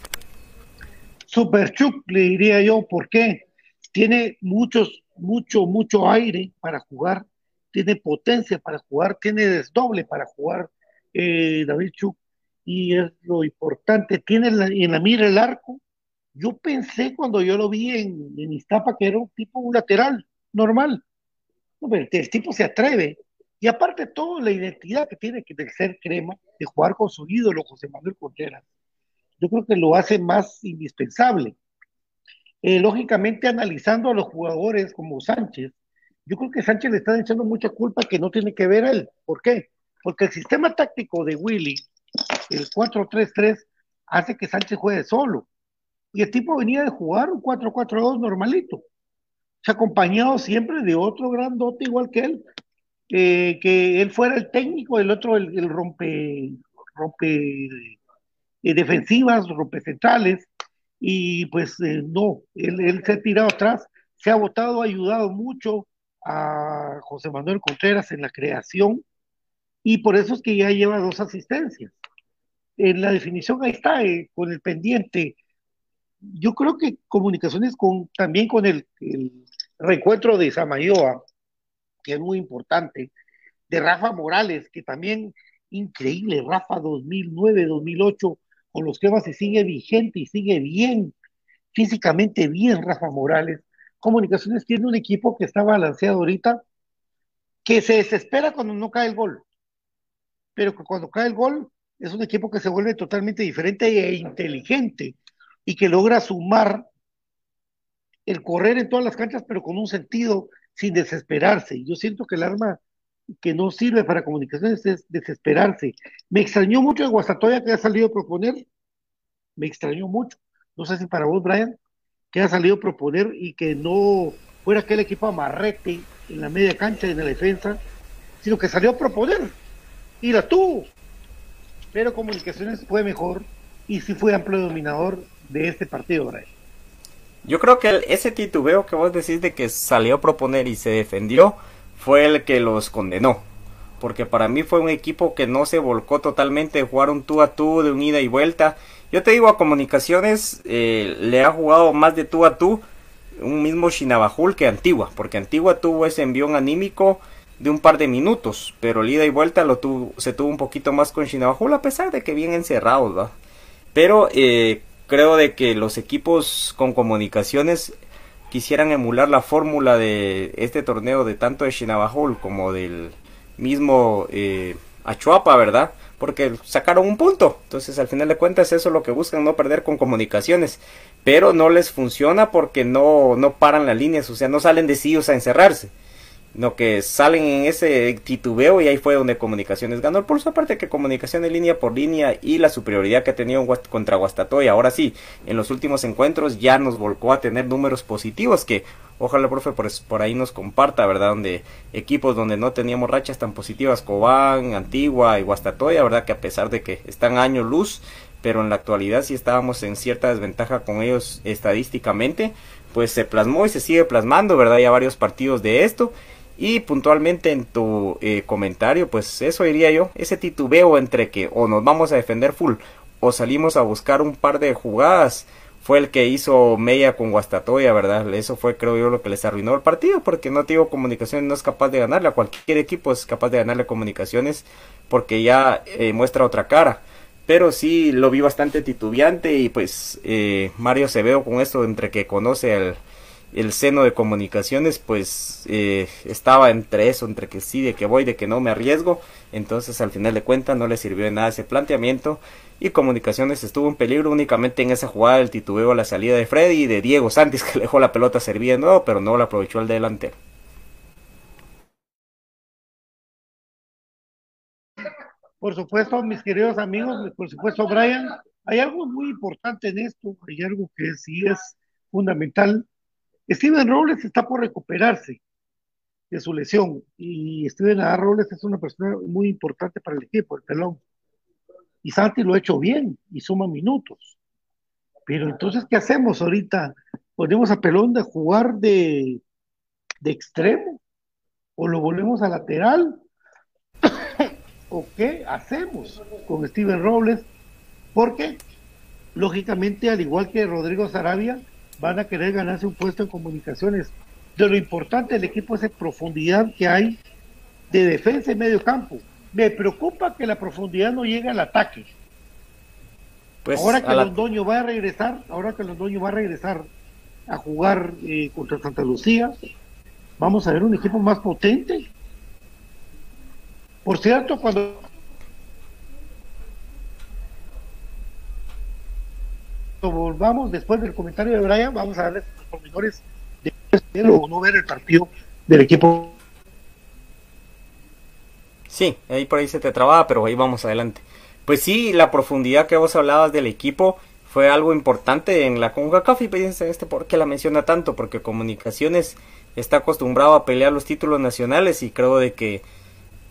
Super Chuck, le diría yo, ¿por qué? Tiene muchos, mucho, mucho aire para jugar tiene potencia para jugar, tiene desdoble para jugar eh, David Chuk, y es lo importante, tiene en la mira el arco. Yo pensé cuando yo lo vi en, en Iztapa que era un tipo un lateral normal. el, tipo se atreve. Y aparte todo, la identidad que tiene que ser crema, de jugar con su ídolo José Manuel Contreras, yo creo que lo hace más indispensable. Eh, lógicamente, analizando a los jugadores como Sánchez, yo creo que Sánchez le está echando mucha culpa que no tiene que ver a él. ¿Por qué? Porque el sistema táctico de Willy, el 4-3-3, hace que Sánchez juegue solo. Y el tipo venía de jugar un 4-4-2 normalito. Se acompañado siempre de otro grandote igual que él. Eh, que él fuera el técnico, el otro el, rompe, rompe eh, defensivas, rompe centrales. Y pues eh, no, él, él se ha tirado atrás, se ha votado, ha ayudado mucho a José Manuel Contreras en la creación y por eso es que ya lleva dos asistencias. En la definición ahí está, eh, con el pendiente. Yo creo que comunicaciones con, también con el, el reencuentro de Samayoa, que es muy importante, de Rafa Morales, que también increíble, Rafa 2009, 2008, con los temas se sigue vigente y sigue bien, físicamente bien Rafa Morales. Comunicaciones tiene un equipo que está balanceado ahorita, que se desespera cuando no cae el gol, pero que cuando cae el gol es un equipo que se vuelve totalmente diferente e inteligente y que logra sumar el correr en todas las canchas, pero con un sentido sin desesperarse. Yo siento que el arma que no sirve para comunicaciones es desesperarse. Me extrañó mucho el Guastatoya que ha salido a proponer, me extrañó mucho. No sé si para vos, Brian, que ha salido a proponer y que no fuera aquel equipo amarrete en la media cancha y en la defensa, sino que salió a proponer y la tuvo. Pero Comunicaciones fue mejor y sí fue amplio dominador de este partido, Yo creo que ese titubeo que vos decís de que salió a proponer y se defendió fue el que los condenó. Porque para mí fue un equipo que no se volcó totalmente, jugaron tú a tú, de un ida y vuelta yo te digo, a Comunicaciones eh, le ha jugado más de tú a tú un mismo Shinabajul que Antigua, porque Antigua tuvo ese envión anímico de un par de minutos, pero el ida y vuelta lo tuvo, se tuvo un poquito más con Shinabajul, a pesar de que bien encerrados. Pero eh, creo de que los equipos con comunicaciones quisieran emular la fórmula de este torneo de tanto de Shinabajul como del mismo eh, Achuapa, ¿verdad? porque sacaron un punto. Entonces, al final de cuentas, eso es lo que buscan, no perder con comunicaciones. Pero no les funciona porque no, no paran las líneas, o sea, no salen de sí a encerrarse. No que salen en ese titubeo y ahí fue donde Comunicaciones ganó. Por su parte que Comunicaciones línea por línea y la superioridad que ha tenido contra Guastatoya, ahora sí, en los últimos encuentros ya nos volcó a tener números positivos que ojalá profe por, por ahí nos comparta, ¿verdad? Donde equipos donde no teníamos rachas tan positivas, Cobán, Antigua y Guastatoya, ¿verdad? Que a pesar de que están años luz, pero en la actualidad sí estábamos en cierta desventaja con ellos estadísticamente, pues se plasmó y se sigue plasmando, ¿verdad? Ya varios partidos de esto y puntualmente en tu eh, comentario, pues eso diría yo, ese titubeo entre que o nos vamos a defender full o salimos a buscar un par de jugadas fue el que hizo Meya con Guastatoya, ¿verdad? Eso fue creo yo lo que les arruinó el partido porque no digo comunicaciones no es capaz de ganarle, a cualquier equipo es capaz de ganarle comunicaciones porque ya eh, muestra otra cara. Pero sí lo vi bastante titubeante y pues eh, Mario se veo con esto entre que conoce el el seno de comunicaciones pues eh, estaba entre eso, entre que sí, de que voy, de que no me arriesgo. Entonces al final de cuentas no le sirvió de nada ese planteamiento y comunicaciones estuvo en peligro únicamente en esa jugada del titubeo a la salida de Freddy y de Diego Santis que dejó la pelota servida de nuevo pero no la aprovechó el delantero. Por supuesto, mis queridos amigos, por supuesto, Brian, hay algo muy importante en esto, hay algo que sí es fundamental Steven Robles está por recuperarse de su lesión y Steven A. Robles es una persona muy importante para el equipo, el pelón. Y Santi lo ha hecho bien y suma minutos. Pero entonces, ¿qué hacemos ahorita? ¿Ponemos a Pelón de jugar de, de extremo? ¿O lo volvemos a lateral? ¿O qué hacemos con Steven Robles? Porque, lógicamente, al igual que Rodrigo Sarabia, van a querer ganarse un puesto en comunicaciones. De lo importante del equipo es la profundidad que hay de defensa y medio campo. Me preocupa que la profundidad no llegue al ataque. Pues ahora que Londoño va a regresar, ahora que Londoño va a regresar a jugar eh, contra Santa Lucía, vamos a ver un equipo más potente. Por cierto, cuando volvamos después del comentario de Brian, vamos a darles los pormenores de ver o no ver el partido del equipo. Sí, ahí por ahí se te trababa, pero ahí vamos adelante. Pues sí, la profundidad que vos hablabas del equipo fue algo importante en la CONCACAF y en este por qué la menciona tanto, porque Comunicaciones está acostumbrado a pelear los títulos nacionales y creo de que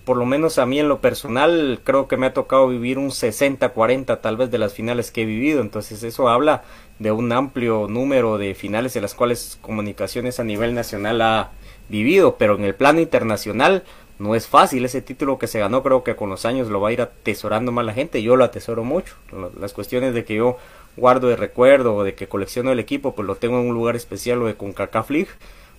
por lo menos a mí en lo personal creo que me ha tocado vivir un 60-40 tal vez de las finales que he vivido, entonces eso habla de un amplio número de finales en las cuales comunicaciones a nivel nacional ha vivido, pero en el plano internacional no es fácil. Ese título que se ganó, creo que con los años lo va a ir atesorando más la gente, yo lo atesoro mucho, las cuestiones de que yo guardo de recuerdo o de que colecciono el equipo, pues lo tengo en un lugar especial o de CONCACAF League,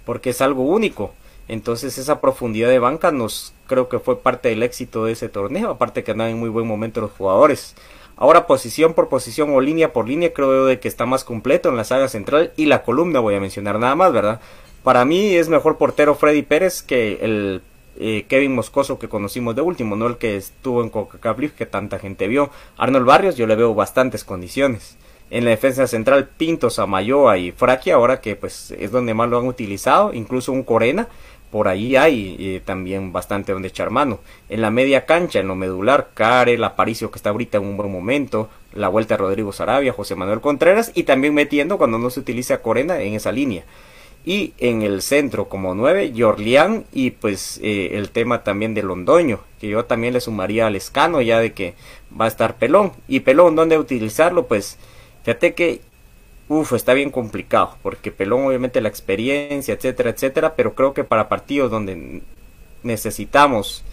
porque es algo único, entonces esa profundidad de banca nos creo que fue parte del éxito de ese torneo, aparte que andan en muy buen momento los jugadores. Ahora posición por posición o línea por línea creo de que está más completo en la saga central y la columna voy a mencionar nada más, ¿verdad? Para mí es mejor portero Freddy Pérez que el eh, Kevin Moscoso que conocimos de último, no el que estuvo en Coca-Cola que tanta gente vio. Arnold Barrios yo le veo bastantes condiciones. En la defensa central Pinto, Samayoa y Fraquia ahora que pues es donde más lo han utilizado, incluso un Corena por ahí hay eh, también bastante donde echar mano. En la media cancha, en lo medular, Care, Aparicio que está ahorita en un buen momento, la vuelta a Rodrigo Sarabia, José Manuel Contreras y también metiendo cuando no se utiliza Corena en esa línea. Y en el centro como nueve, Jorlián y pues eh, el tema también de Londoño, que yo también le sumaría al escano ya de que va a estar Pelón. Y Pelón, ¿dónde utilizarlo? Pues fíjate que Uf, está bien complicado, porque Pelón obviamente la experiencia, etcétera, etcétera, pero creo que para partidos donde necesitamos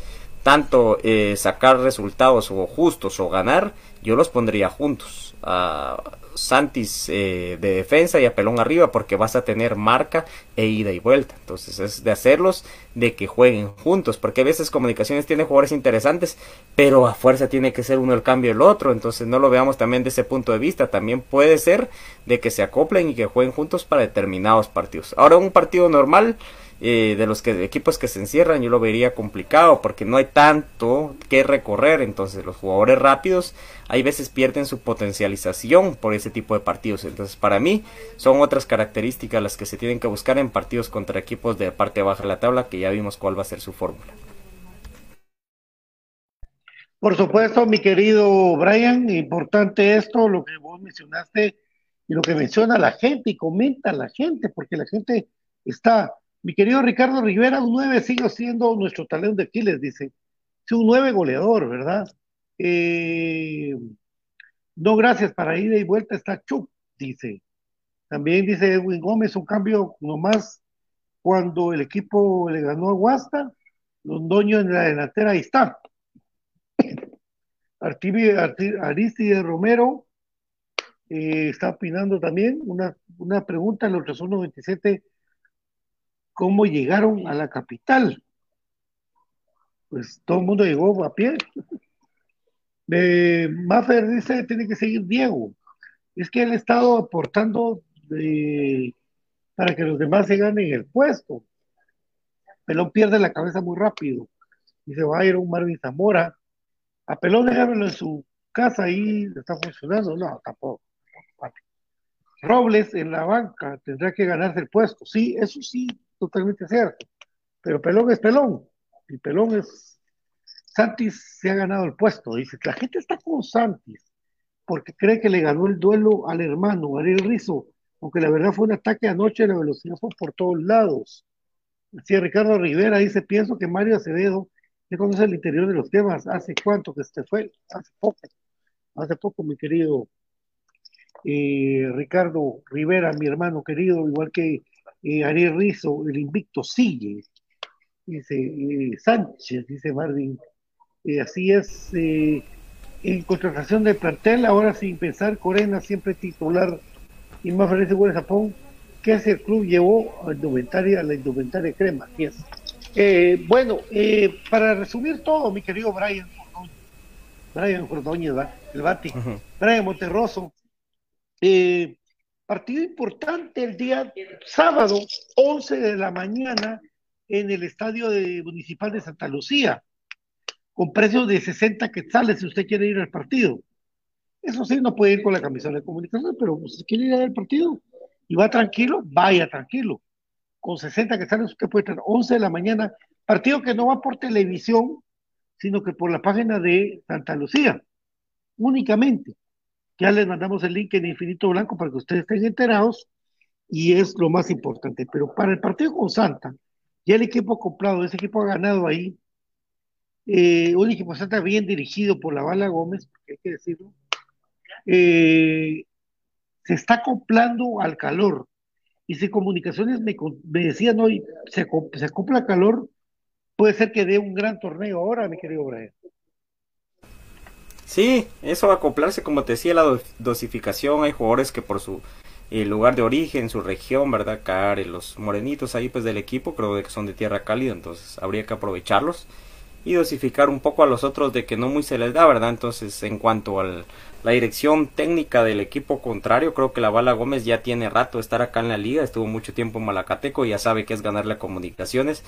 tanto eh, sacar resultados o justos o ganar, yo los pondría juntos. A Santis eh, de defensa y a Pelón arriba porque vas a tener marca e ida y vuelta. Entonces es de hacerlos, de que jueguen juntos, porque a veces comunicaciones tiene jugadores interesantes, pero a fuerza tiene que ser uno el cambio el otro. Entonces no lo veamos también de ese punto de vista. También puede ser de que se acoplen y que jueguen juntos para determinados partidos. Ahora un partido normal eh, de los que, equipos que se encierran yo lo vería complicado porque no hay tanto que recorrer entonces los jugadores rápidos hay veces pierden su potencialización por ese tipo de partidos entonces para mí son otras características las que se tienen que buscar en partidos contra equipos de parte baja de la tabla que ya vimos cuál va a ser su fórmula por supuesto, mi querido Brian, importante esto, lo que vos mencionaste y lo que menciona la gente y comenta la gente, porque la gente está. Mi querido Ricardo Rivera, un 9 sigue siendo nuestro talento de Aquiles, dice. Es un 9 goleador, ¿verdad? Eh, no, gracias, para ida y vuelta está Chuck, dice. También dice Edwin Gómez, un cambio nomás cuando el equipo le ganó a Guasta, Londoño en la delantera, ahí está. Aristide Romero eh, está opinando también una, una pregunta en los 127 ¿cómo llegaron a la capital? Pues todo el mundo llegó a pie. Maffer dice tiene que seguir Diego. Es que él ha estado aportando para que los demás se ganen el puesto. Pelón pierde la cabeza muy rápido. Dice un Marvin Zamora, a Pelón déjamelo en su casa ahí, está funcionando. No, tampoco. Robles en la banca tendrá que ganarse el puesto. Sí, eso sí, totalmente cierto. Pero Pelón es Pelón. Y Pelón es. Santis se ha ganado el puesto. Dice, la gente está con Santis porque cree que le ganó el duelo al hermano, Ariel Rizo, aunque la verdad fue un ataque anoche, la velocidad fue por todos lados. Decía Ricardo Rivera, dice, pienso que Mario Acevedo ¿Qué conoce el interior de los temas? ¿Hace cuánto que este fue? Hace poco. Hace poco, mi querido eh, Ricardo Rivera, mi hermano querido, igual que eh, Ariel Rizo, el invicto sigue. Dice eh, Sánchez, dice Marvin. así es. en contratación de plantel, ahora sin pensar, Corena siempre titular y más feliz de Japón. ¿Qué hace el club? Llevó a, indumentaria, a la indumentaria crema. Así es. Eh, bueno, eh, para resumir todo, mi querido Brian Brian Jordóñez, el Bati, Brian Monterroso, eh, partido importante el día sábado, 11 de la mañana, en el estadio de, municipal de Santa Lucía, con precios de 60 quetzales si usted quiere ir al partido. Eso sí, no puede ir con la camisola de comunicación, pero si quiere ir al partido y va tranquilo, vaya tranquilo con 60 que salen, usted puede estar 11 de la mañana, partido que no va por televisión, sino que por la página de Santa Lucía, únicamente. Ya les mandamos el link en Infinito Blanco para que ustedes estén enterados y es lo más importante. Pero para el partido con Santa, ya el equipo comprado, ese equipo ha ganado ahí, eh, un equipo Santa bien dirigido por la Bala Gómez, hay que decirlo, eh, se está acoplando al calor y si comunicaciones me, decían hoy, se, se calor, puede ser que dé un gran torneo ahora, mi querido Brian. Sí, eso va a acoplarse, como te decía, la dosificación. Hay jugadores que por su eh, lugar de origen, su región, ¿verdad? Caer los morenitos ahí pues del equipo, creo que son de tierra cálida, entonces habría que aprovecharlos y dosificar un poco a los otros de que no muy se les da, ¿verdad? Entonces, en cuanto al, la dirección técnica del equipo contrario, creo que la Bala Gómez ya tiene rato de estar acá en la liga, estuvo mucho tiempo en Malacateco, ya sabe que es ganarle a comunicaciones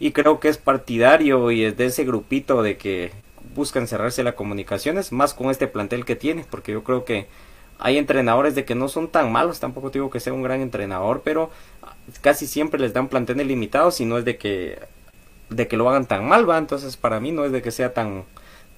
y creo que es partidario y es de ese grupito de que buscan cerrarse la comunicaciones, más con este plantel que tiene, porque yo creo que hay entrenadores de que no son tan malos, tampoco digo que sea un gran entrenador, pero casi siempre les dan planteles limitados y no es de que de que lo hagan tan mal, va, entonces para mí no es de que sea tan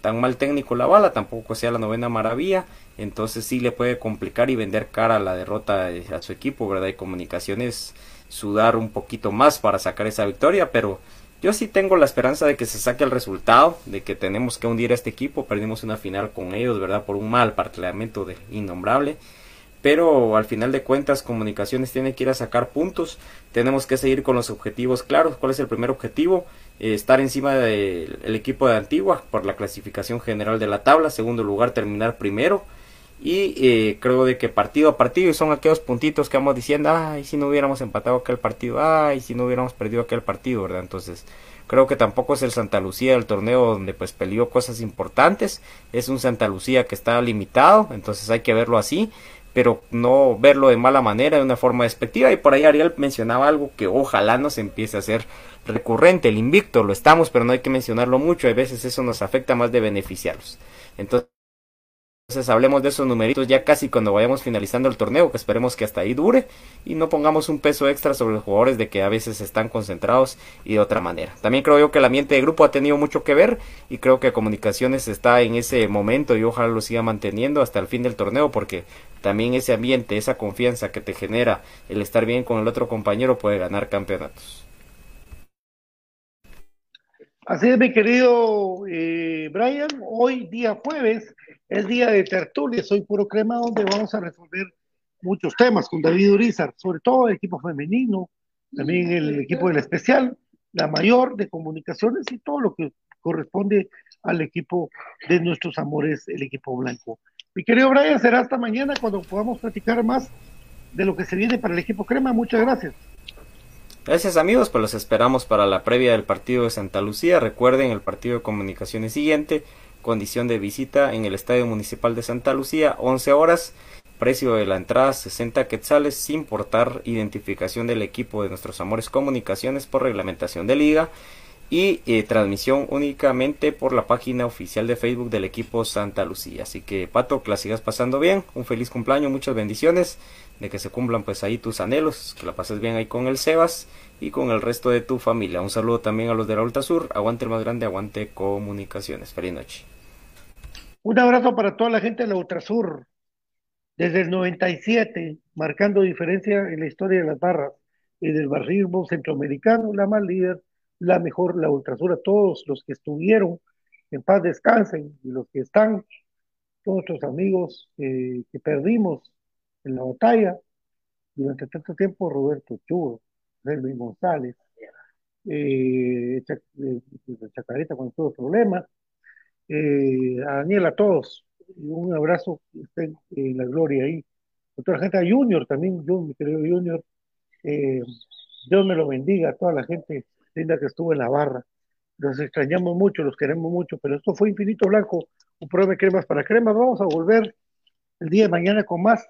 tan mal técnico la bala, tampoco sea la novena maravilla, entonces sí le puede complicar y vender cara la derrota a su equipo, ¿verdad? Y comunicaciones sudar un poquito más para sacar esa victoria, pero yo sí tengo la esperanza de que se saque el resultado, de que tenemos que hundir a este equipo, perdimos una final con ellos, ¿verdad? Por un mal parlamento de innombrable. Pero al final de cuentas comunicaciones tiene que ir a sacar puntos. Tenemos que seguir con los objetivos claros. Cuál es el primer objetivo eh, estar encima del equipo de Antigua por la clasificación general de la tabla. Segundo lugar terminar primero y eh, creo de que partido a partido son aquellos puntitos que vamos diciendo ay si no hubiéramos empatado aquel partido ay si no hubiéramos perdido aquel partido verdad entonces creo que tampoco es el Santa Lucía del torneo donde pues peleó cosas importantes es un Santa Lucía que está limitado entonces hay que verlo así pero no verlo de mala manera, de una forma despectiva. Y por ahí Ariel mencionaba algo que ojalá no se empiece a hacer recurrente, el invicto, lo estamos, pero no hay que mencionarlo mucho, a veces eso nos afecta más de beneficiarlos. Entonces, entonces hablemos de esos numeritos ya casi cuando vayamos finalizando el torneo, que esperemos que hasta ahí dure y no pongamos un peso extra sobre los jugadores de que a veces están concentrados y de otra manera. También creo yo que el ambiente de grupo ha tenido mucho que ver y creo que Comunicaciones está en ese momento y ojalá lo siga manteniendo hasta el fin del torneo porque también ese ambiente, esa confianza que te genera el estar bien con el otro compañero puede ganar campeonatos. Así es, mi querido eh, Brian, hoy día jueves es día de tertulia, soy puro crema, donde vamos a resolver muchos temas con David Urizar, sobre todo el equipo femenino, también el equipo del especial, la mayor de comunicaciones y todo lo que corresponde al equipo de nuestros amores, el equipo blanco. Mi querido Brian, será hasta mañana cuando podamos platicar más de lo que se viene para el equipo crema. Muchas gracias. Gracias amigos, pues los esperamos para la previa del partido de Santa Lucía. Recuerden el partido de comunicaciones siguiente, condición de visita en el Estadio Municipal de Santa Lucía, 11 horas, precio de la entrada 60 quetzales sin portar identificación del equipo de nuestros amores comunicaciones por reglamentación de liga y eh, transmisión únicamente por la página oficial de Facebook del equipo Santa Lucía. Así que Pato, que la sigas pasando bien, un feliz cumpleaños, muchas bendiciones, de que se cumplan pues ahí tus anhelos, que la pases bien ahí con el Sebas y con el resto de tu familia. Un saludo también a los de la Ultra Sur, aguante el más grande, aguante comunicaciones. Feliz noche. Un abrazo para toda la gente de la Ultrasur, desde el 97, marcando diferencia en la historia de las barras y del barrismo centroamericano, la más líder, la mejor, la Ultrasur, a todos los que estuvieron, en paz descansen, y los que están, todos nuestros amigos eh, que perdimos en la batalla durante tanto tiempo, Roberto Chugo, Luis González, eh, Chac eh, Chacareta cuando tuvo problemas, eh, a Daniel, a todos, un abrazo, estén en la gloria ahí. A toda la gente, a Junior también, yo, mi querido Junior, eh, Dios me lo bendiga, a toda la gente linda que estuvo en la barra. Los extrañamos mucho, los queremos mucho, pero esto fue Infinito Blanco, un programa de cremas para cremas. Vamos a volver el día de mañana con más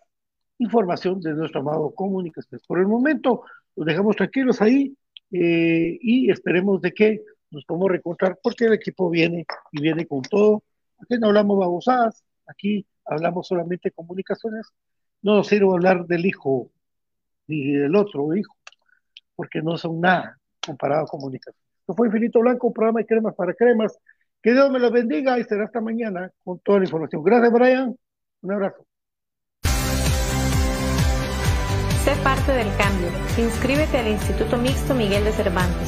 información de nuestro amado Comunicaciones. Por el momento, los dejamos tranquilos ahí eh, y esperemos de que nos podamos reencontrar porque el equipo viene y viene con todo. Aquí no hablamos babosadas, aquí hablamos solamente comunicaciones. No nos sirve hablar del hijo ni del otro hijo, porque no son nada comparado a comunicaciones. Esto fue Infinito Blanco, programa de cremas para cremas. Que Dios me los bendiga y será hasta mañana con toda la información. Gracias, Brian. Un abrazo. Sé parte del cambio. Inscríbete al Instituto Mixto Miguel de Cervantes.